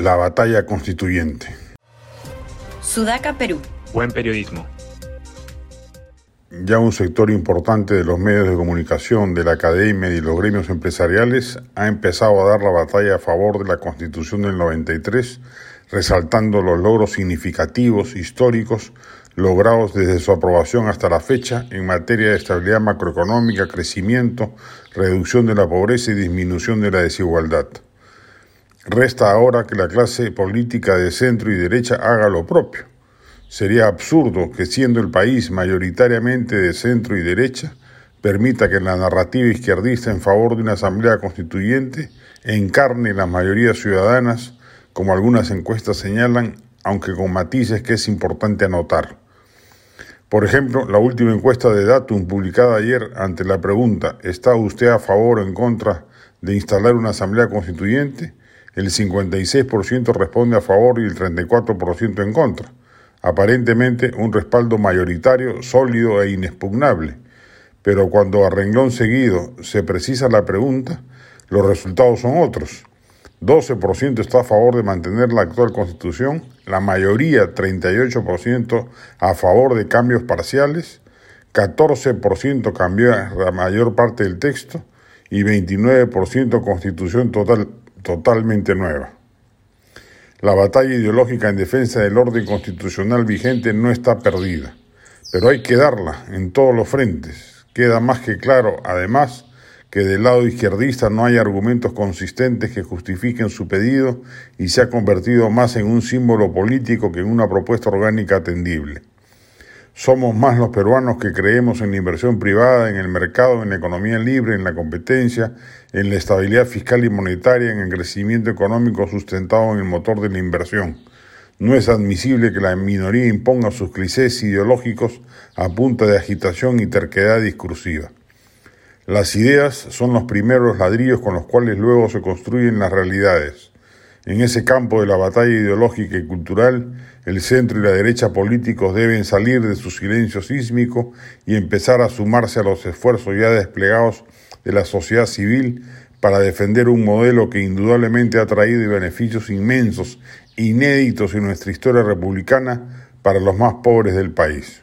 La batalla constituyente. Sudaca, Perú. Buen periodismo. Ya un sector importante de los medios de comunicación, de la academia y los gremios empresariales ha empezado a dar la batalla a favor de la Constitución del 93, resaltando los logros significativos, históricos, logrados desde su aprobación hasta la fecha en materia de estabilidad macroeconómica, crecimiento, reducción de la pobreza y disminución de la desigualdad. Resta ahora que la clase política de centro y derecha haga lo propio. Sería absurdo que siendo el país mayoritariamente de centro y derecha, permita que la narrativa izquierdista en favor de una asamblea constituyente encarne las mayorías ciudadanas, como algunas encuestas señalan, aunque con matices que es importante anotar. Por ejemplo, la última encuesta de Datum publicada ayer ante la pregunta ¿Está usted a favor o en contra de instalar una asamblea constituyente? El 56% responde a favor y el 34% en contra. Aparentemente un respaldo mayoritario, sólido e inexpugnable. Pero cuando a renglón seguido se precisa la pregunta, los resultados son otros. 12% está a favor de mantener la actual constitución, la mayoría, 38%, a favor de cambios parciales, 14% cambió la mayor parte del texto y 29% constitución total, totalmente nueva. La batalla ideológica en defensa del orden constitucional vigente no está perdida, pero hay que darla en todos los frentes. Queda más que claro, además, que del lado izquierdista no hay argumentos consistentes que justifiquen su pedido y se ha convertido más en un símbolo político que en una propuesta orgánica atendible. Somos más los peruanos que creemos en la inversión privada, en el mercado, en la economía libre, en la competencia, en la estabilidad fiscal y monetaria, en el crecimiento económico sustentado en el motor de la inversión. No es admisible que la minoría imponga sus clichés ideológicos a punta de agitación y terquedad discursiva. Las ideas son los primeros ladrillos con los cuales luego se construyen las realidades. En ese campo de la batalla ideológica y cultural, el centro y la derecha políticos deben salir de su silencio sísmico y empezar a sumarse a los esfuerzos ya desplegados de la sociedad civil para defender un modelo que indudablemente ha traído beneficios inmensos, inéditos en nuestra historia republicana para los más pobres del país.